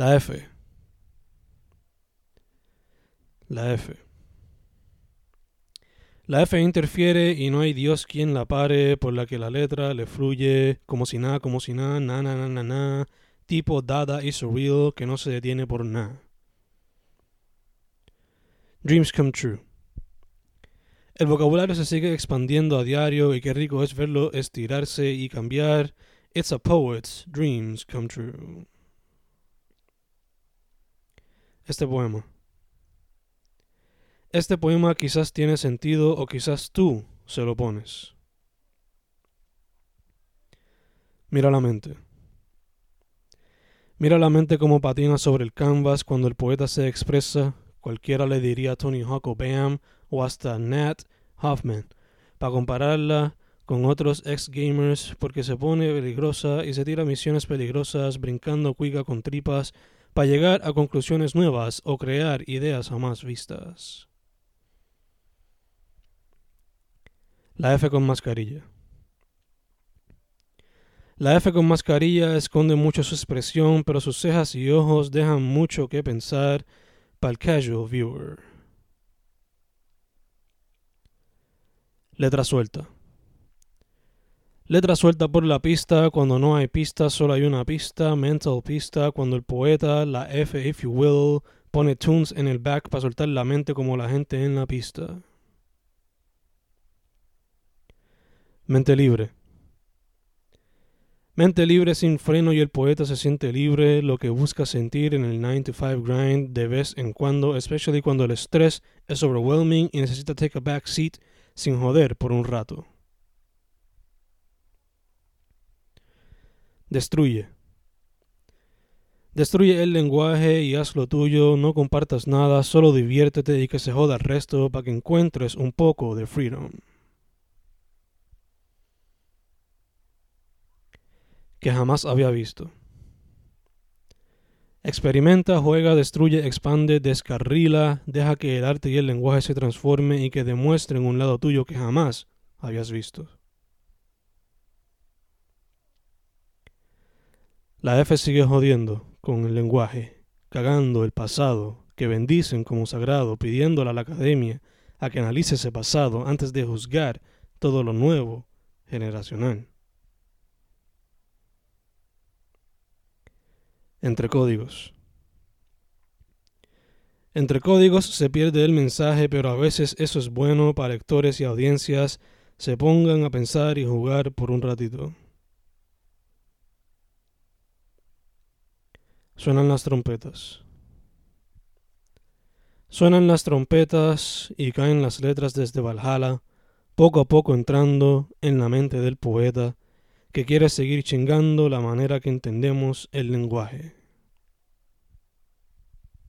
La F. La F. La F interfiere y no hay Dios quien la pare, por la que la letra le fluye como si nada, como si nada, na na na na na, tipo dada y surreal que no se detiene por nada. Dreams come true. El vocabulario se sigue expandiendo a diario y qué rico es verlo estirarse y cambiar. It's a poet's dreams come true. Este poema. Este poema quizás tiene sentido o quizás tú se lo pones. Mira la mente. Mira la mente como patina sobre el canvas cuando el poeta se expresa. Cualquiera le diría Tony Hawk o Bam o hasta Nat Hoffman para compararla con otros ex-gamers porque se pone peligrosa y se tira misiones peligrosas brincando cuiga con tripas para llegar a conclusiones nuevas o crear ideas jamás vistas. La F con mascarilla. La F con mascarilla esconde mucho su expresión, pero sus cejas y ojos dejan mucho que pensar para el casual viewer. Letra suelta. Letra suelta por la pista cuando no hay pista, solo hay una pista, mental pista, cuando el poeta, la F if you will, pone tunes en el back para soltar la mente como la gente en la pista. Mente libre. Mente libre sin freno y el poeta se siente libre, lo que busca sentir en el 9 to 5 grind de vez en cuando, especially cuando el estrés es overwhelming y necesita take a back seat sin joder por un rato. Destruye. Destruye el lenguaje y haz lo tuyo, no compartas nada, solo diviértete y que se joda el resto para que encuentres un poco de freedom. Que jamás había visto. Experimenta, juega, destruye, expande, descarrila, deja que el arte y el lenguaje se transforme y que demuestren un lado tuyo que jamás habías visto. La F sigue jodiendo con el lenguaje, cagando el pasado, que bendicen como sagrado, pidiéndole a la academia a que analice ese pasado antes de juzgar todo lo nuevo, generacional. Entre códigos. Entre códigos se pierde el mensaje, pero a veces eso es bueno para lectores y audiencias se pongan a pensar y jugar por un ratito. Suenan las trompetas. Suenan las trompetas y caen las letras desde Valhalla, poco a poco entrando en la mente del poeta, que quiere seguir chingando la manera que entendemos el lenguaje.